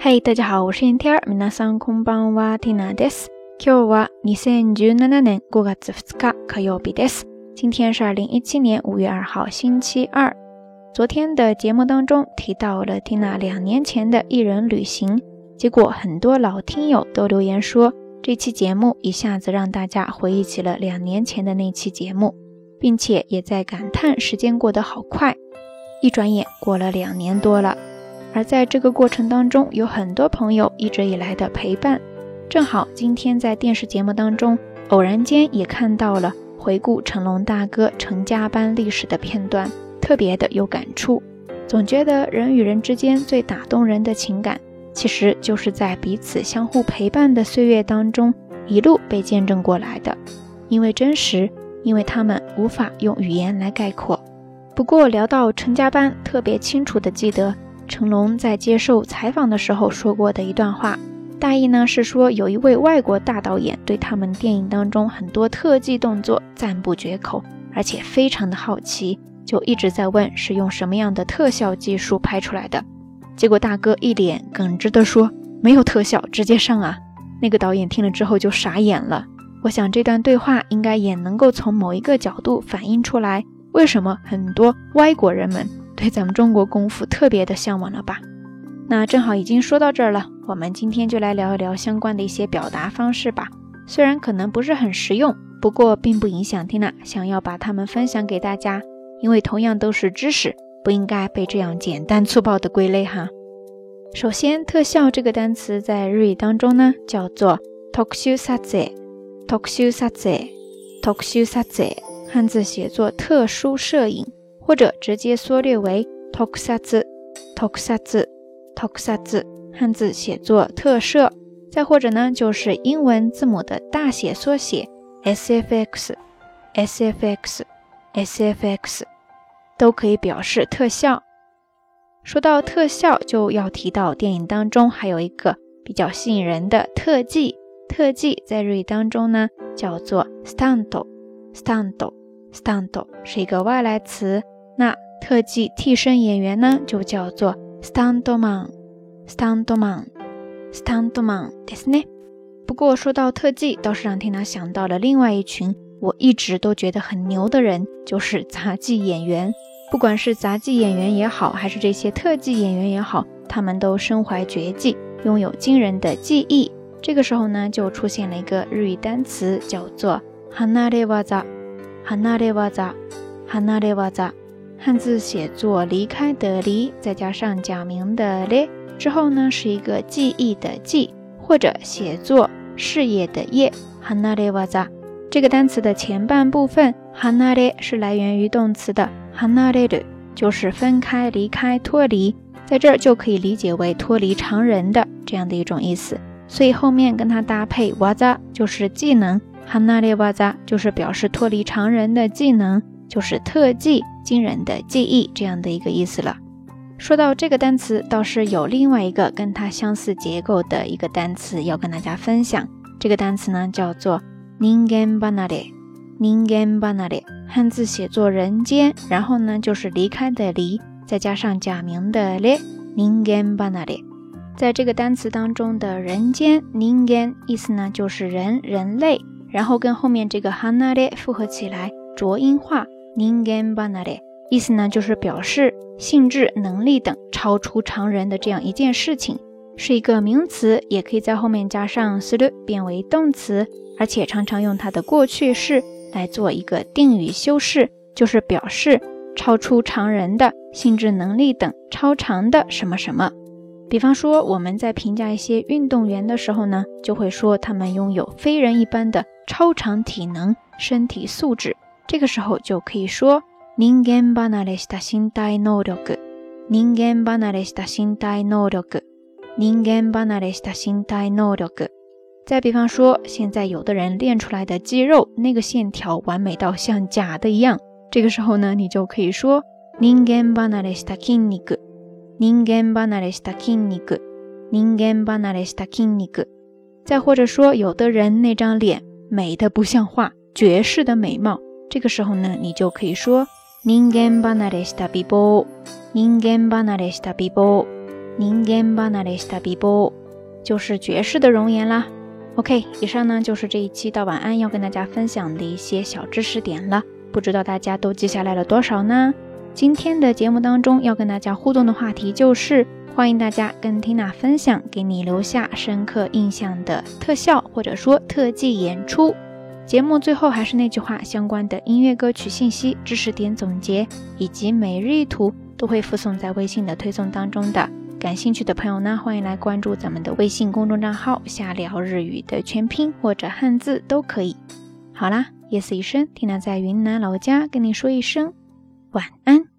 嘿，大家好，我是 Inter，皆さんこんばんは、ティナです。今日は二千十七年五月二日火曜日です。今天是二零一七年五月二号，星期二。昨天的节目当中提到了缇娜两年前的一人旅行，结果很多老听友都留言说，这期节目一下子让大家回忆起了两年前的那期节目，并且也在感叹时间过得好快，一转眼过了两年多了。 而在这个过程当中，有很多朋友一直以来的陪伴，正好今天在电视节目当中偶然间也看到了回顾成龙大哥成家班历史的片段。特别的有感触，总觉得人与人之间最打动人的情感，其实就是在彼此相互陪伴的岁月当中一路被见证过来的。因为真实，因为他们无法用语言来概括。不过聊到成家班，特别清楚的记得成龙在接受采访的时候说过的一段话，大意呢是说有一位外国大导演对他们电影当中很多特技动作赞不绝口，而且非常的好奇。就一直在问是用什么样的特效技术拍出来的，结果大哥一脸耿直地说没有特效，直接上啊！那个导演听了之后就傻眼了。我想这段对话应该也能够从某一个角度反映出来，为什么很多外国人们对咱们中国功夫特别的向往了吧？那正好已经说到这儿了，我们今天就来聊一聊相关的一些表达方式吧。虽然可能不是很实用，不过并不影响缇娜想要把它们分享给大家。因为同样都是知识，不应该被这样简单粗暴的归类哈。首先，特效这个单词在日语当中呢叫做特殊撮影，特殊撮影，特殊撮影，汉字写作特殊摄影，或者直接缩略为特撮字，特撮字，特撮字，汉字写作特摄。再或者呢，就是英文字母的大写缩写 SFX，SFX。SFX 都可以表示特效。说到特效，就要提到电影当中还有一个比较吸引人的特技。特技在日语当中呢叫做 stunt，stunt，stunt 是一个外来词。那特技替身演员呢就叫做 stuntman，stuntman，stuntman ですね。不过说到特技，倒是让缇娜想到了另外一群。我一直都觉得很牛的人就是杂技演员，不管是杂技演员也好，还是这些特技演员也好，他们都身怀绝技，拥有惊人的技艺。这个时候呢，就出现了一个日语单词，叫做 hanare waza，hanare waza，hanare waza， 汉字写作离开的离，再加上假名的咧，之后呢是一个记忆的记，或者写作事业的业，hanare waza。这个单词的前半部分 hanae 是来源于动词的 hanae，就是分开、离开、脱离，在这儿就可以理解为脱离常人的这样的一种意思。所以后面跟它搭配 waza 就是技能，hanare waza 就是表示脱离常人的技能，就是特技、惊人的技艺这样的一个意思了。说到这个单词，倒是有另外一个跟它相似结构的一个单词要跟大家分享。这个单词呢叫做。人間離れ，人間離れ，汉字写作人间，然后呢就是离开的离，再加上假名的れ，人間離れ。在这个单词当中的人间，人間意思呢就是人、人类，然后跟后面这个離れ复合起来，浊音化， 人間離れ，意思呢就是表示性质、能力等超出常人的这样一件事情，是一个名词，也可以在后面加上する变为动词。而且常常用它的过去式来做一个定语修饰，就是表示超出常人的性质、能力等超常的什么什么。比方说，我们在评价一些运动员的时候呢，就会说他们拥有非人一般的超常体能、身体素质。 这个时候就可以说人間離れした身体能力、人間離れした身体能力、人間離れした身体能力。再比方说，现在有的人练出来的肌肉，那个线条完美到像假的一样。这个时候呢，你就可以说人間離れした筋肉，人間離れした筋肉，人間離れした筋肉。再或者说，有的人那张脸美的不像话，绝世的美貌。 这个时候呢，你就可以说人間離れした美貌，人間離れした美貌， 人間離れした美貌，就是绝世的容颜啦。OK，以上呢就是这一期到晚安要跟大家分享的一些小知识点了，不知道大家都记下来了多少呢？今天的节目当中要跟大家互动的话题就是，欢迎大家跟 Tina 分享给你留下深刻印象的特效或者说特技演出。 节目最后还是那句话，相关的音乐歌曲信息、知识点总结以及每日一图都会附送在微信的推送当中的。感兴趣的朋友呢，欢迎来关注咱们的微信公众账号“瞎聊日语”的全拼或者汉字都可以。好啦，夜色已深，听娜在云南老家跟你说一声晚安。